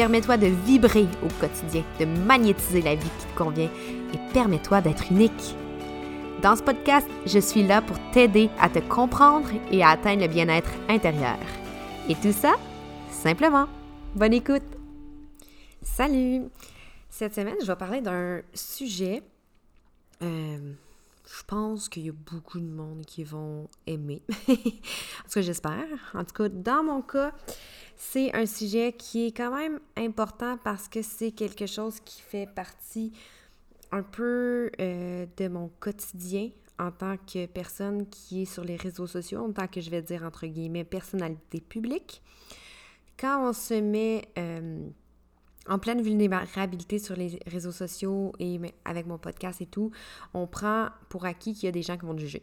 Permets-toi de vibrer au quotidien, de magnétiser la vie qui te convient et permets-toi d'être unique. Dans ce podcast, je suis là pour t'aider à te comprendre et à atteindre le bien-être intérieur. Et tout ça, simplement. Bonne écoute! Salut! Cette semaine, je vais parler d'un sujet. Euh, je pense qu'il y a beaucoup de monde qui vont aimer. en tout cas, j'espère. En tout cas, dans mon cas, c'est un sujet qui est quand même important parce que c'est quelque chose qui fait partie un peu euh, de mon quotidien en tant que personne qui est sur les réseaux sociaux, en tant que je vais dire entre guillemets personnalité publique. Quand on se met euh, en pleine vulnérabilité sur les réseaux sociaux et avec mon podcast et tout, on prend pour acquis qu'il y a des gens qui vont te juger.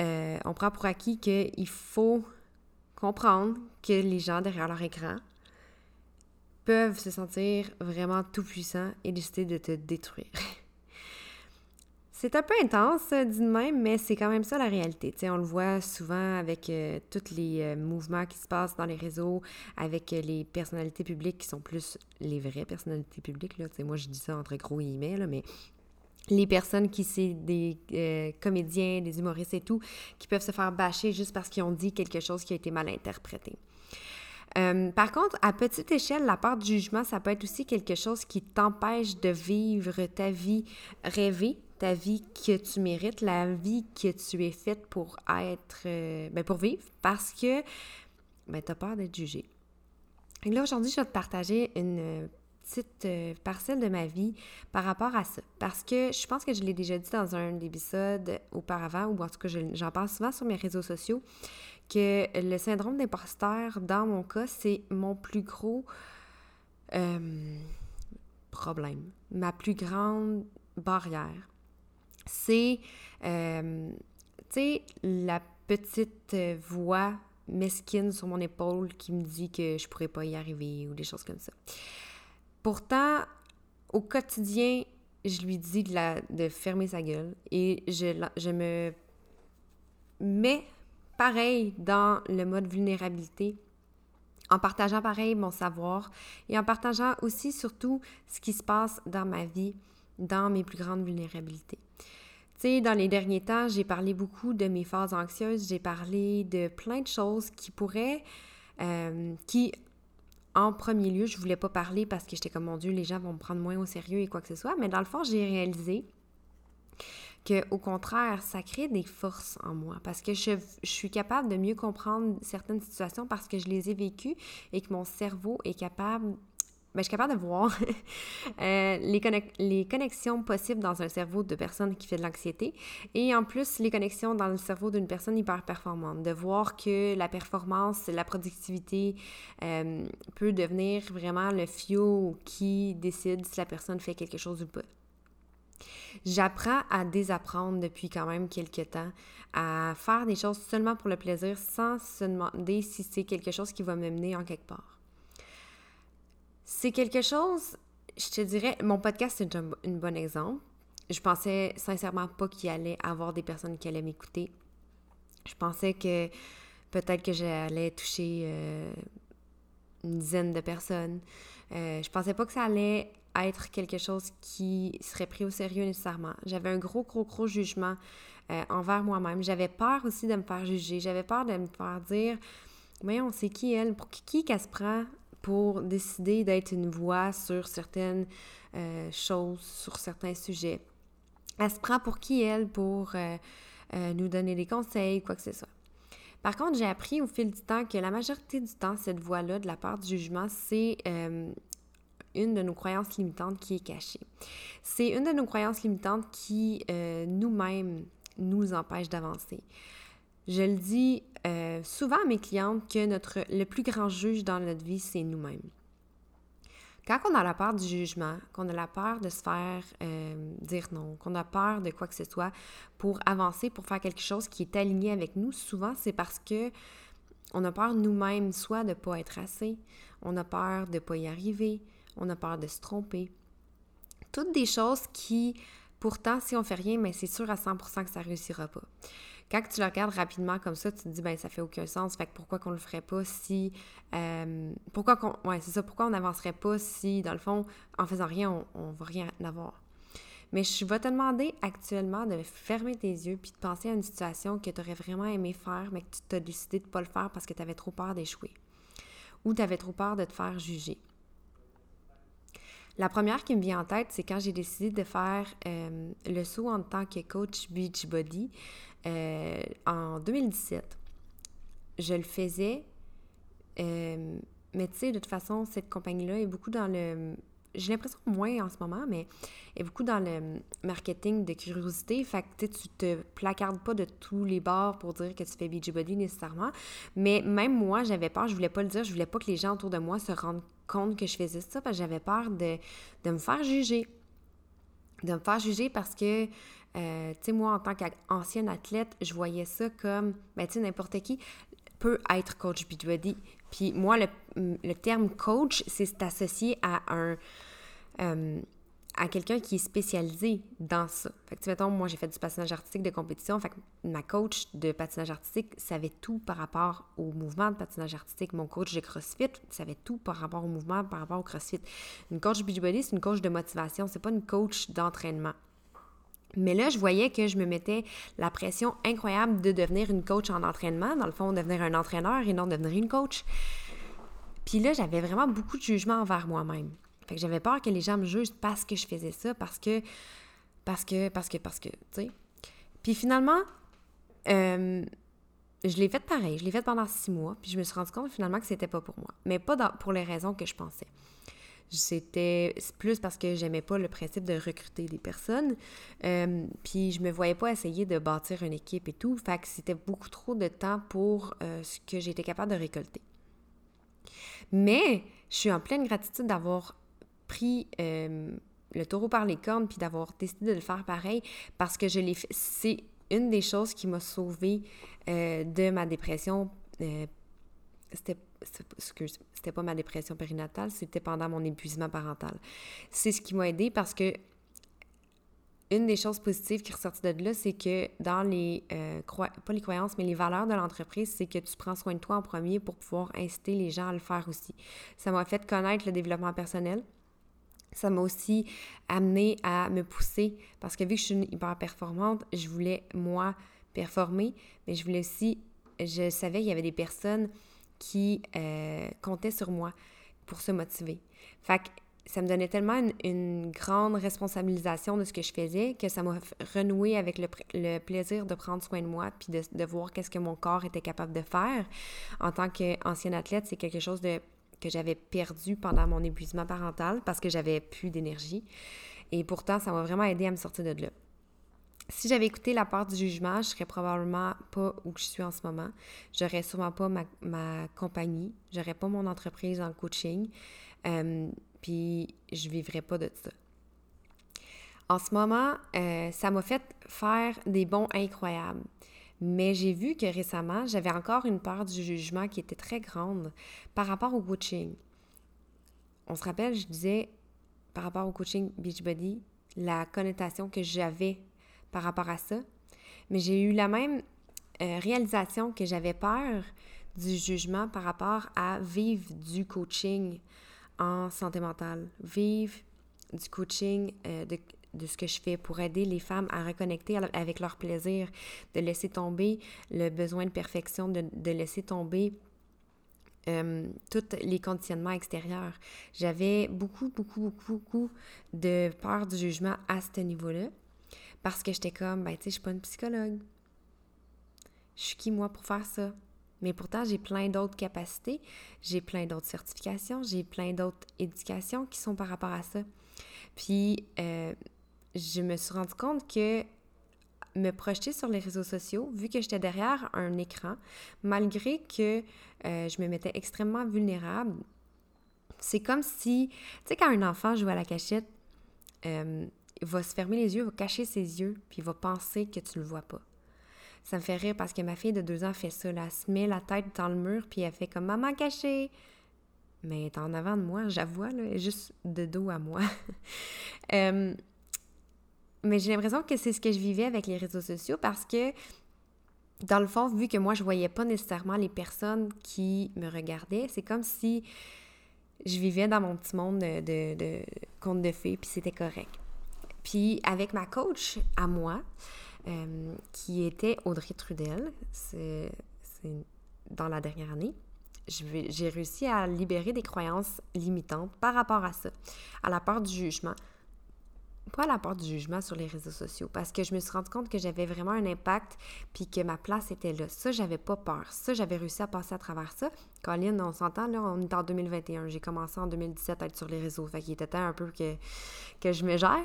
Euh, on prend pour acquis qu'il faut comprendre que les gens derrière leur écran peuvent se sentir vraiment tout puissants et décider de te détruire. C'est un peu intense, dit de même, mais c'est quand même ça la réalité. on le voit souvent avec euh, tous les euh, mouvements qui se passent dans les réseaux, avec euh, les personnalités publiques qui sont plus les vraies personnalités publiques. Là. moi, je dis ça entre gros guillemets, là, mais les personnes qui c'est des euh, comédiens, des humoristes et tout, qui peuvent se faire bâcher juste parce qu'ils ont dit quelque chose qui a été mal interprété. Euh, par contre, à petite échelle, la part du jugement, ça peut être aussi quelque chose qui t'empêche de vivre ta vie rêvée, ta vie que tu mérites, la vie que tu es faite pour être, euh, ben pour vivre, parce que ben, tu as peur d'être jugé. Et là, aujourd'hui, je vais te partager une petite euh, parcelle de ma vie par rapport à ça. Parce que je pense que je l'ai déjà dit dans un épisode auparavant, ou en tout cas, j'en parle souvent sur mes réseaux sociaux, que le syndrome d'imposteur, dans mon cas, c'est mon plus gros euh, problème, ma plus grande barrière. C'est, euh, tu sais, la petite voix mesquine sur mon épaule qui me dit que je pourrais pas y arriver ou des choses comme ça. Pourtant, au quotidien, je lui dis de, la, de fermer sa gueule et je, je me mets pareil dans le mode vulnérabilité en partageant pareil mon savoir et en partageant aussi surtout ce qui se passe dans ma vie, dans mes plus grandes vulnérabilités. Sais, dans les derniers temps, j'ai parlé beaucoup de mes phases anxieuses, j'ai parlé de plein de choses qui pourraient, euh, qui en premier lieu, je voulais pas parler parce que j'étais comme mon Dieu, les gens vont me prendre moins au sérieux et quoi que ce soit. Mais dans le fond, j'ai réalisé que au contraire, ça crée des forces en moi parce que je, je, suis capable de mieux comprendre certaines situations parce que je les ai vécues et que mon cerveau est capable ben, je suis capable de voir euh, les, connexions possibles dans un cerveau de personne qui fait de l'anxiété et en plus les connexions dans le cerveau d'une personne hyper performante. De voir que la performance, la productivité euh, peut devenir vraiment le fio qui décide si la personne fait quelque chose ou pas. J'apprends à désapprendre depuis quand même quelques temps, à faire des choses seulement pour le plaisir sans se demander si c'est quelque chose qui va me mener en quelque part. C'est quelque chose, je te dirais, mon podcast, c'est un, bon exemple. Je pensais sincèrement pas qu'il allait avoir des personnes qui allaient m'écouter. Je pensais que peut-être que j'allais toucher euh, une dizaine de personnes. Euh, je pensais pas que ça allait être quelque chose qui serait pris au sérieux nécessairement. J'avais un gros, gros, gros jugement euh, envers moi-même. J'avais peur aussi de me faire juger. J'avais peur de me faire dire, on sait qui elle, pour qui qu'elle se prend? Pour décider d'être une voix sur certaines euh, choses, sur certains sujets. Elle se prend pour qui, elle, pour euh, euh, nous donner des conseils, quoi que ce soit. Par contre, j'ai appris au fil du temps que la majorité du temps, cette voix-là, de la part du jugement, c'est une de nos croyances limitantes qui est cachée. C'est une de nos croyances limitantes qui, nous-mêmes, nous empêche d'avancer. Je le dis euh, souvent à mes clientes que le plus grand juge dans notre vie, c'est nous-mêmes. Quand on a la peur du jugement, qu'on a la peur de se faire euh, dire non, qu'on a peur de quoi que ce soit pour avancer, pour faire quelque chose qui est aligné avec nous, souvent c'est parce que on a peur nous-mêmes, soit de ne pas être assez, on a peur de ne pas y arriver, on a peur de se tromper. Toutes des choses qui, pourtant, si on fait rien, mais c'est sûr à 100% que ça réussira pas. Quand tu le regardes rapidement comme ça, tu te dis, ben ça fait aucun sens, fait que pourquoi qu'on le ferait pas si... Euh, pourquoi qu'on... Ouais, c'est ça, pourquoi on n'avancerait pas si, dans le fond, en faisant rien, on, ne va rien avoir? Mais je vais te demander actuellement de fermer tes yeux puis de penser à une situation que tu aurais vraiment aimé faire, mais que tu t'as décidé de ne pas le faire parce que tu avais trop peur d'échouer ou tu avais trop peur de te faire juger. La première qui me vient en tête, c'est quand j'ai décidé de faire euh, le saut en tant que coach Beachbody euh, en 2017. Je le faisais, euh, mais tu sais, de toute façon, cette compagnie-là est beaucoup dans le j'ai l'impression moins en ce moment, mais est beaucoup dans le marketing de curiosité. Fait que tu te placardes pas de tous les bords pour dire que tu fais Beachbody nécessairement. Mais même moi, j'avais peur, je voulais pas le dire, je voulais pas que les gens autour de moi se rendent compte que je faisais ça parce que j'avais peur de, me faire juger. De me faire juger parce que, euh, tu sais, moi, en tant qu'ancienne athlète, je voyais ça comme, ben, tu sais, n'importe qui peut être coach Beachbody. Puis moi, le, terme coach, c'est associé à un... Euh, à quelqu'un qui est spécialisé dans ça. Fait que, tu mettons, moi, j'ai fait du patinage artistique de compétition. Fait que ma coach de patinage artistique savait tout par rapport au mouvement de patinage artistique. Mon coach de CrossFit savait tout par rapport au mouvement, par rapport au CrossFit. Une coach Beachbody, c'est une coach de motivation. C'est pas une coach d'entraînement. Mais là, je voyais que je me mettais la pression incroyable de devenir une coach en entraînement, dans le fond, devenir un entraîneur et non devenir une coach. Puis là, j'avais vraiment beaucoup de jugement envers moi-même. Fait que j'avais peur que les gens me jugent parce que je faisais ça, parce que, parce que, parce que, parce que, tu sais. Puis finalement, euh, je l'ai fait pareil. Je l'ai fait pendant six mois, puis je me suis rendu compte finalement que c'était pas pour moi. Mais pas pour les raisons que je pensais. C'était plus parce que j'aimais pas le principe de recruter des personnes. Euh, puis je me voyais pas essayer de bâtir une équipe et tout. Fait que c'était beaucoup trop de temps pour euh, ce que j'étais capable de récolter. Mais je suis en pleine gratitude d'avoir pris euh, le taureau par les cornes puis d'avoir décidé de le faire pareil parce que je l'ai fait. C'est une des choses qui m'a sauvée de ma dépression. c'était c'était pas ma dépression périnatale, c'était pendant mon épuisement parental. C'est ce qui m'a aidé parce que une des choses positives qui est ressortie de là, c'est que dans les, euh, pas les croyances, mais les valeurs de l'entreprise, c'est que tu prends soin de toi en premier pour pouvoir inciter les gens à le faire aussi. Ça m'a fait connaître le développement personnel. Ça m'a aussi amené à me pousser parce que vu que je suis hyper performante, je voulais, moi, performer, mais je voulais aussi, je savais qu'il y avait des personnes qui euh, comptaient sur moi pour se motiver. Fait que ça me donnait tellement une, grande responsabilisation de ce que je faisais que ça m'a renoué avec le, plaisir de prendre soin de moi puis de, voir qu'est-ce que mon corps était capable de faire. En tant qu'ancienne athlète, c'est quelque chose que j'avais perdu pendant mon épuisement parental parce que j'avais plus d'énergie. Et pourtant, ça m'a vraiment aidé à me sortir de là. Si j'avais écouté la part du jugement, je serais probablement pas où je suis en ce moment. J'aurais sûrement pas ma, ma compagnie, j'aurais pas mon entreprise en coaching, euh, puis je vivrais pas de ça. En ce moment, euh, ça m'a fait faire des bons incroyables. Mais j'ai vu que récemment, j'avais encore une part du jugement qui était très grande par rapport au coaching. On se rappelle, je disais par rapport au coaching Beachbody, la connotation que j'avais par rapport à ça. Mais j'ai eu la même euh, réalisation que j'avais peur du jugement par rapport à vivre du coaching en santé mentale, vivre du coaching euh, de, de, ce que je fais pour aider les femmes à reconnecter avec leur plaisir, de laisser tomber le besoin de perfection, de, de laisser tomber euh, tous les conditionnements extérieurs. J'avais beaucoup, beaucoup, beaucoup, beaucoup de peur du jugement à ce niveau-là. Parce que j'étais comme, ben, tu sais, je suis pas une psychologue. Je suis qui, moi, pour faire ça? Mais pourtant, j'ai plein d'autres capacités, j'ai plein d'autres certifications, j'ai plein d'autres éducations qui sont par rapport à ça. Puis, euh, je me suis rendu compte que me projeter sur les réseaux sociaux, vu que j'étais derrière un écran, malgré que euh, je me mettais extrêmement vulnérable, C'est comme si, tu sais, quand un enfant joue à la cachette, euh, va se fermer les yeux, va cacher ses yeux, puis il va penser que tu le vois pas. Ça me fait rire parce que ma fille de deux ans fait ça. Là. Elle se met la tête dans le mur, puis elle fait comme Maman cachée. Mais elle est en avant de moi, j'avoue, là, elle est juste de dos à moi. Euh, mais j'ai l'impression que c'est ce que je vivais avec les réseaux sociaux parce que, dans le fond, vu que moi, je voyais pas nécessairement les personnes qui me regardaient, c'est comme si je vivais dans mon petit monde de, de, conte de fées, puis c'était correct. Puis avec ma coach à moi, euh, qui était Audrey Trudel, c'est dans la dernière année, j'ai réussi à libérer des croyances limitantes par rapport à ça, à la peur du jugement. Pas la peur du jugement sur les réseaux sociaux, parce que je me suis rendu compte que j'avais vraiment un impact, puis que ma place était là. Ça, j'avais pas peur. Ça, j'avais réussi à passer à travers ça. Colin, on s'entend, là, on est en 2021. J'ai commencé en 2017 à être sur les réseaux, fait qu'il était temps un peu que, que je me gère.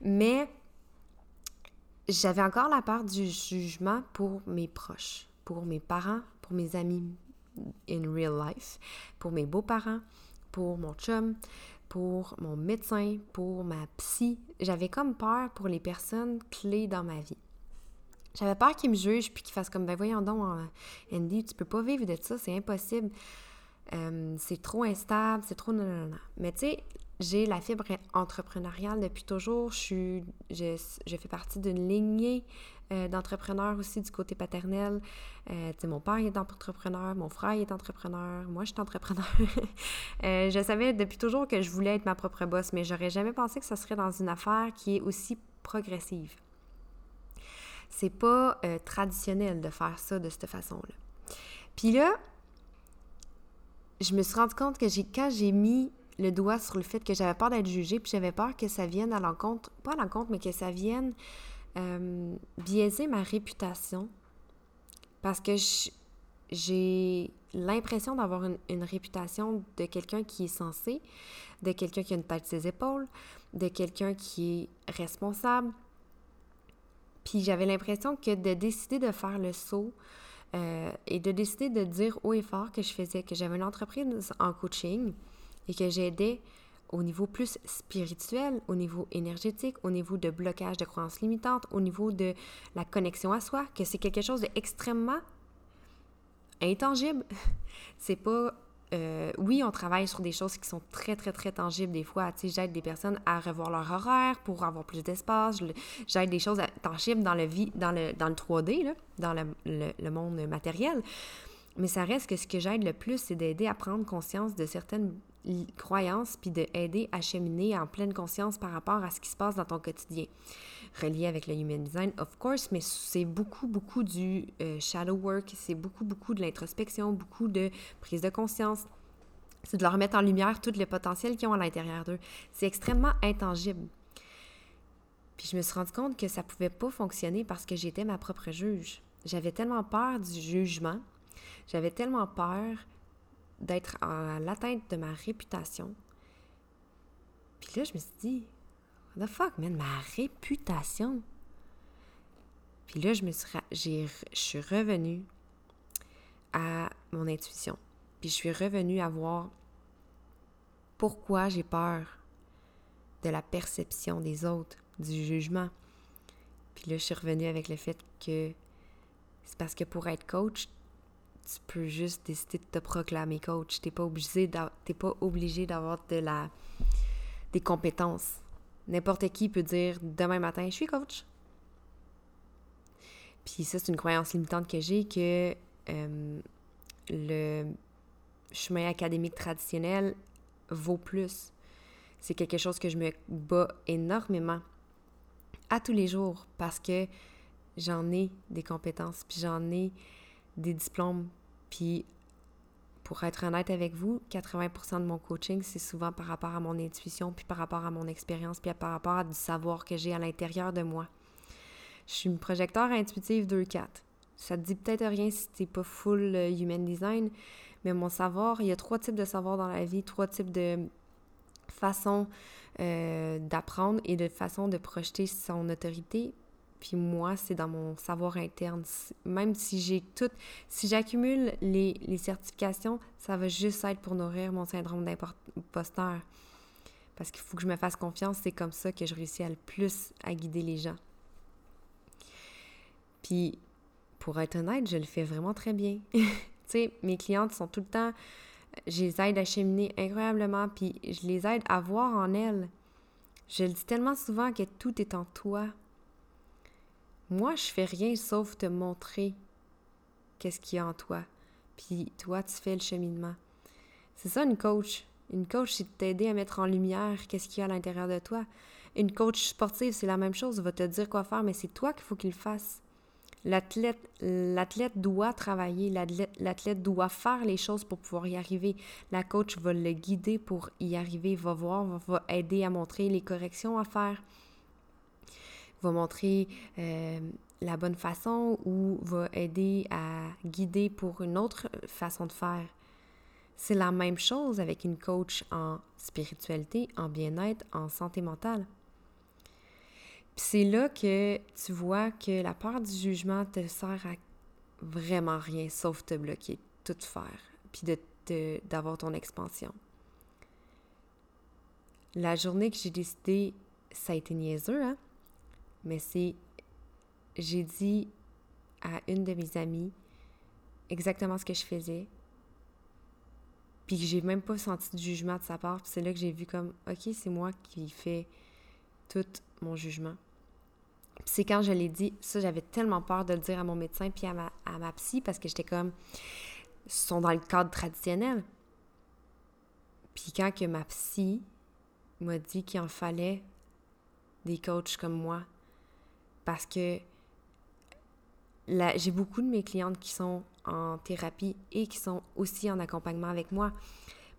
Mais j'avais encore la peur du jugement pour mes proches, pour mes parents, pour mes amis in real life, pour mes beaux-parents, pour mon chum, pour mon médecin, pour ma psy. J'avais comme peur pour les personnes clés dans ma vie. J'avais peur qu'ils me jugent puis qu'ils fassent comme ben voyons donc Andy, tu peux pas vivre de ça, c'est impossible. Euh, c'est trop instable, c'est trop non non non. Mais tu sais, j'ai la fibre entrepreneuriale depuis toujours. Je, fais partie d'une lignée euh, d'entrepreneurs aussi du côté paternel. Euh, mon père est entrepreneur, mon frère est entrepreneur, moi je suis entrepreneur. euh, je savais depuis toujours que je voulais être ma propre boss, mais j'aurais jamais pensé que ce serait dans une affaire qui est aussi progressive. C'est pas traditionnel de faire ça de cette façon-là. Puis là, je me suis rendu compte que quand j'ai mis le doigt sur le fait que j'avais peur d'être jugée, puis j'avais peur que ça vienne à l'encontre, pas à l'encontre, mais que ça vienne euh, biaiser ma réputation. Parce que j'ai l'impression d'avoir une, réputation de quelqu'un qui est censé, de quelqu'un qui a une tête ses épaules, de quelqu'un qui est responsable. Puis j'avais l'impression que de décider de faire le saut euh, et de décider de dire haut et fort que je faisais, que j'avais une entreprise en coaching, et que j'aidais au niveau plus spirituel, au niveau énergétique, au niveau de blocage de croyances limitantes, au niveau de la connexion à soi, que c'est quelque chose d'extrêmement intangible. c'est pas euh, oui, on travaille sur des choses qui sont très, très, très tangibles des fois. Tu sais, j'aide des personnes à revoir leur horaire pour avoir plus d'espace. J'aide des choses tangibles dans le, dans le, dans le 3D, là, dans le, le, monde matériel. Mais ça reste que ce que j'aide le plus, c'est d'aider à prendre conscience de certaines croyances, puis d'aider à cheminer en pleine conscience par rapport à ce qui se passe dans ton quotidien. Relié avec le Human Design, of course, mais c'est beaucoup, beaucoup du euh, shadow work, c'est beaucoup, beaucoup de l'introspection, beaucoup de prise de conscience. C'est de leur mettre en lumière tout le potentiel qu'ils ont à l'intérieur d'eux. C'est extrêmement intangible. Puis je me suis rendu compte que ça pouvait pas fonctionner parce que j'étais ma propre juge. J'avais tellement peur du jugement, j'avais tellement peur d'être à l'atteinte de ma réputation. Puis là, je me suis dit, what the fuck, man, ma réputation. Puis là, je me suis, je suis revenue à mon intuition. Puis je suis revenue à voir pourquoi j'ai peur de la perception des autres, du jugement. Puis là, je suis revenue avec le fait que c'est parce que pour être coach, tu peux juste décider de te proclamer coach. Tu n'es pas obligé d'avoir de la des compétences. N'importe qui peut dire demain matin, je suis coach. Puis ça, c'est une croyance limitante que j'ai que euh, le chemin académique traditionnel vaut plus. C'est quelque chose que je me bats énormément à tous les jours parce que j'en ai des compétences, puis j'en ai des diplômes. Puis, pour être honnête avec vous, 80% de mon coaching, c'est souvent par rapport à mon intuition, puis par rapport à mon expérience, puis par rapport à du savoir que j'ai à l'intérieur de moi. Je suis une projecteur intuitive 2-4. Ça te dit peut-être rien si t'es pas full euh, human design, mais mon savoir, il y a trois types de savoir dans la vie, trois types de façons euh, d'apprendre et de façons de projeter son autorité, puis moi, c'est dans mon savoir interne. Même si j'ai tout, si j'accumule les, les, certifications, ça va juste être pour nourrir mon syndrome d'imposteur. Parce qu'il faut que je me fasse confiance, c'est comme ça que je réussis à le plus à guider les gens. Puis, pour être honnête, je le fais vraiment très bien. tu sais, mes clientes sont tout le temps, je les aide à cheminer incroyablement, puis je les aide à voir en elles. Je le dis tellement souvent que tout est en toi. Moi, je fais rien sauf te montrer qu'est-ce qu'il y a en toi. Puis toi, tu fais le cheminement. C'est ça une coach. Une coach, c'est de t'aider à mettre en lumière qu'est-ce qu'il y a à l'intérieur de toi. Une coach sportive, c'est la même chose, elle va te dire quoi faire, mais c'est toi qu'il faut qu'il fasse. L'athlète, l'athlète doit travailler, l'athlète doit faire les choses pour pouvoir y arriver. La coach va le guider pour y arriver, va voir, va aider à montrer les corrections à faire, va montrer euh, la bonne façon ou va aider à guider pour une autre façon de faire. C'est la même chose avec une coach en spiritualité, en bien-être, en santé mentale. Puis c'est là que tu vois que la peur du jugement te sert à vraiment rien sauf te bloquer, tout faire, puis d'avoir ton expansion. La journée que j'ai décidé, ça a été niaiseux, hein? Mais c'est. J'ai dit à une de mes amies exactement ce que je faisais, puis que j'ai même pas senti de jugement de sa part. Puis c'est là que j'ai vu comme, OK, c'est moi qui fais tout mon jugement. c'est quand je l'ai dit, ça, j'avais tellement peur de le dire à mon médecin puis à ma, à ma psy parce que j'étais comme, ils sont dans le cadre traditionnel. Puis quand que ma psy m'a dit qu'il en fallait des coachs comme moi, parce que j'ai beaucoup de mes clientes qui sont en thérapie et qui sont aussi en accompagnement avec moi.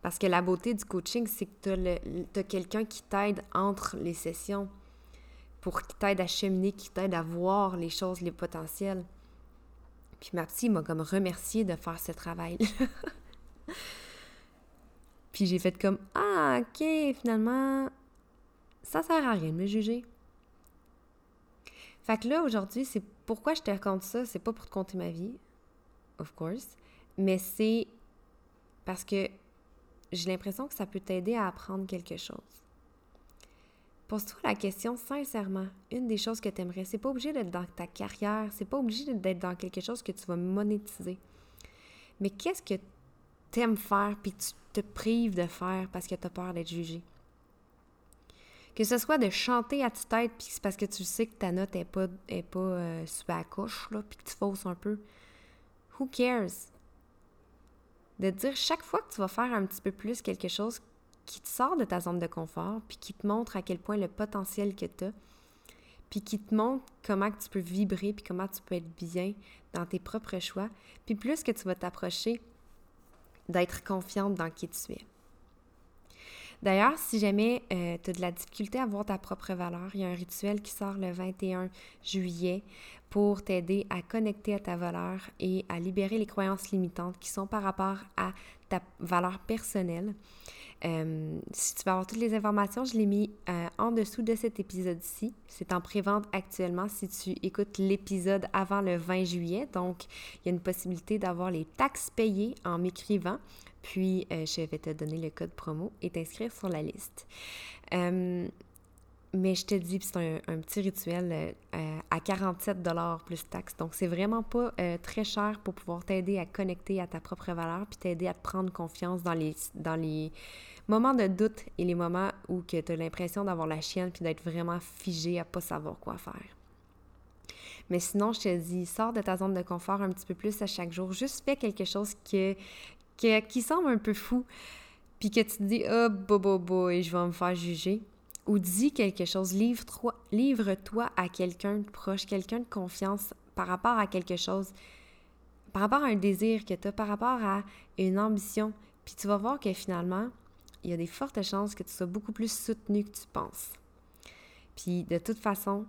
Parce que la beauté du coaching, c'est que tu as, quelqu'un qui t'aide entre les sessions pour qui t'aide à cheminer, qui t'aide à voir les choses, les potentiels. Puis ma petite m'a comme remercié de faire ce travail. Puis j'ai fait comme Ah, ok, finalement, ça sert à rien de me juger. Fait que là, aujourd'hui, c'est pourquoi je te raconte ça. C'est pas pour te compter ma vie, of course, mais c'est parce que j'ai l'impression que ça peut t'aider à apprendre quelque chose. Pose-toi la question sincèrement. Une des choses que tu aimerais, c'est pas obligé d'être dans ta carrière, c'est pas obligé d'être dans quelque chose que tu vas monétiser. Mais qu'est-ce que tu aimes faire puis tu te prives de faire parce que tu as peur d'être jugé? Que ce soit de chanter à ta tête puis c'est parce que tu sais que ta note est pas, est pas euh, super à couche, là, puis que tu fausses un peu. Who cares? de dire chaque fois que tu vas faire un petit peu plus quelque chose qui te sort de ta zone de confort, puis qui te montre à quel point le potentiel que tu as, puis qui te montre comment tu peux vibrer, puis comment tu peux être bien dans tes propres choix, puis plus que tu vas t'approcher d'être confiante dans qui tu es. D'ailleurs, si jamais euh, tu as de la difficulté à voir ta propre valeur, il y a un rituel qui sort le 21 juillet pour t'aider à connecter à ta valeur et à libérer les croyances limitantes qui sont par rapport à ta valeur personnelle. Euh, si tu veux avoir toutes les informations, je l'ai mis euh, en dessous de cet épisode-ci. C'est en pré-vente actuellement si tu écoutes l'épisode avant le 20 juillet. Donc, il y a une possibilité d'avoir les taxes payées en m'écrivant. Puis, euh, je vais te donner le code promo et t'inscrire sur la liste. Euh, mais je te dis, c'est un, petit rituel euh, à 47 plus taxes. Donc, c'est vraiment pas très cher pour pouvoir t'aider à connecter à ta propre valeur puis t'aider à te prendre confiance dans les, dans les moments de doute et les moments où tu as l'impression d'avoir la chienne puis d'être vraiment figé à pas savoir quoi faire. Mais sinon, je te dis, sors de ta zone de confort un petit peu plus à chaque jour. Juste fais quelque chose que, qui semble un peu fou, puis que tu te dis, oh, bo, et je vais me faire juger. Ou dis quelque chose, livre-toi livre -toi à quelqu'un de proche, quelqu'un de confiance par rapport à quelque chose, par rapport à un désir que tu as, par rapport à une ambition. Puis tu vas voir que finalement, il y a des fortes chances que tu sois beaucoup plus soutenu que tu penses. Puis de toute façon,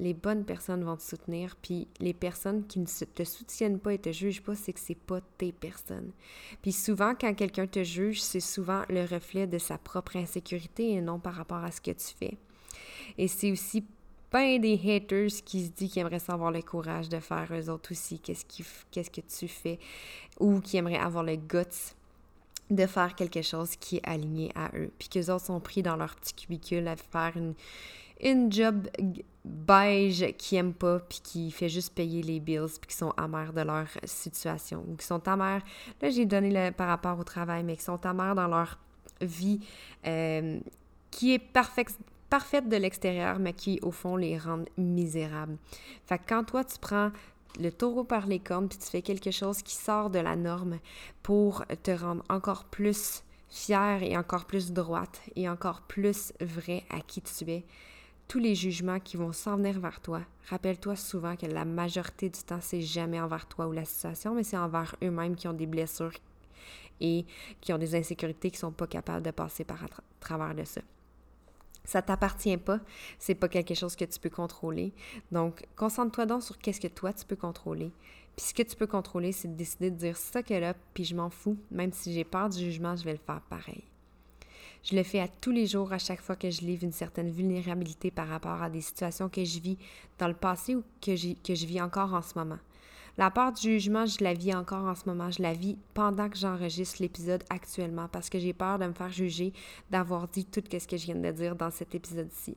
les bonnes personnes vont te soutenir, puis les personnes qui ne te soutiennent pas et te jugent pas, c'est que c'est pas tes personnes. Puis souvent, quand quelqu'un te juge, c'est souvent le reflet de sa propre insécurité et non par rapport à ce que tu fais. Et c'est aussi ben des haters qui se disent qu'ils aimeraient avoir le courage de faire eux autres aussi, qu'est-ce, que tu fais, ou qui aimeraient avoir le guts de faire quelque chose qui est aligné à eux. Puis qu'eux autres sont pris dans leur petit cubicule à faire une job beige qui aiment pas, puis qui fait juste payer les bills, puis qui sont amers de leur situation, ou qui sont amers, là j'ai donné le, par rapport au travail, mais qui sont amers dans leur vie euh, qui est parfaite, parfaite de l'extérieur, mais qui au fond les rend misérables. Fait que quand toi tu prends le taureau par les cornes, puis tu fais quelque chose qui sort de la norme pour te rendre encore plus fière et encore plus droite et encore plus vrai à qui tu es, tous les jugements qui vont s'en venir vers toi, rappelle-toi souvent que la majorité du temps, c'est jamais envers toi ou la situation, mais c'est envers eux-mêmes qui ont des blessures et qui ont des insécurités qui sont pas capables de passer par travers de ça. Ça t'appartient pas, c'est pas quelque chose que tu peux contrôler. Donc, concentre-toi donc sur qu'est-ce que toi tu peux contrôler. Puis ce que tu peux contrôler, c'est de décider de dire ça que là, puis je m'en fous, même si j'ai peur du jugement, je vais le faire pareil. Je le fais à tous les jours, à chaque fois que je livre une certaine vulnérabilité par rapport à des situations que je vis dans le passé ou que, je vis encore en ce moment. La part du jugement, je la vis encore en ce moment. Je la vis pendant que j'enregistre l'épisode actuellement parce que j'ai peur de me faire juger, d'avoir dit tout ce que je viens de dire dans cet épisode-ci.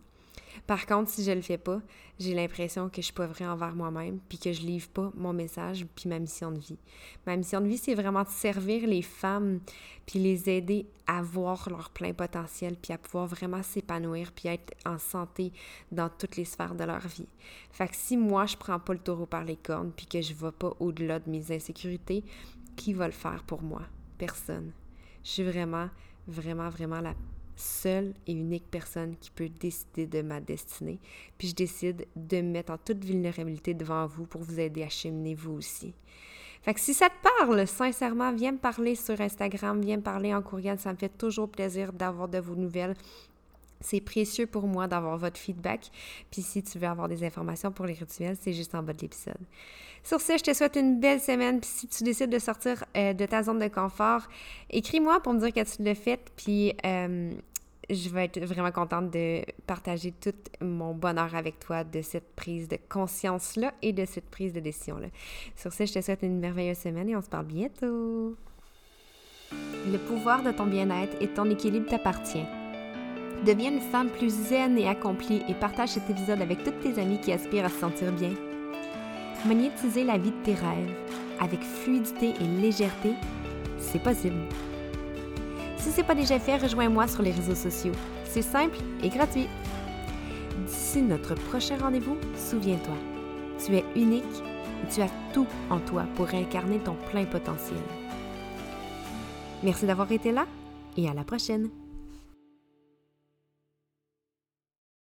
Par contre, si je le fais pas, j'ai l'impression que je suis pas vrai envers moi-même, puis que je livre pas mon message, puis ma mission de vie. Ma mission de vie, c'est vraiment de servir les femmes, puis les aider à voir leur plein potentiel, puis à pouvoir vraiment s'épanouir, puis être en santé dans toutes les sphères de leur vie. Fait que si moi, je prends pas le taureau par les cornes, puis que je vais pas au-delà de mes insécurités, qui va le faire pour moi? Personne. Je suis vraiment, vraiment, vraiment la seule et unique personne qui peut décider de ma destinée. Puis je décide de me mettre en toute vulnérabilité devant vous pour vous aider à cheminer vous aussi. Fait que si ça te parle, sincèrement, viens me parler sur Instagram, viens me parler en courriel. Ça me fait toujours plaisir d'avoir de vos nouvelles. C'est précieux pour moi d'avoir votre feedback. Puis si tu veux avoir des informations pour les rituels, c'est juste en bas de l'épisode. Sur ce, je te souhaite une belle semaine. Puis si tu décides de sortir euh, de ta zone de confort, écris-moi pour me dire que tu l'as fait. Puis euh, je vais être vraiment contente de partager tout mon bonheur avec toi de cette prise de conscience-là et de cette prise de décision-là. Sur ce, je te souhaite une merveilleuse semaine et on se parle bientôt. Le pouvoir de ton bien-être et ton équilibre t'appartient. Deviens une femme plus zen et accomplie et partage cet épisode avec toutes tes amies qui aspirent à se sentir bien. Magnétiser la vie de tes rêves avec fluidité et légèreté, c'est possible. Si ce n'est pas déjà fait, rejoins-moi sur les réseaux sociaux. C'est simple et gratuit. D'ici notre prochain rendez-vous, souviens-toi, tu es unique et tu as tout en toi pour incarner ton plein potentiel. Merci d'avoir été là et à la prochaine.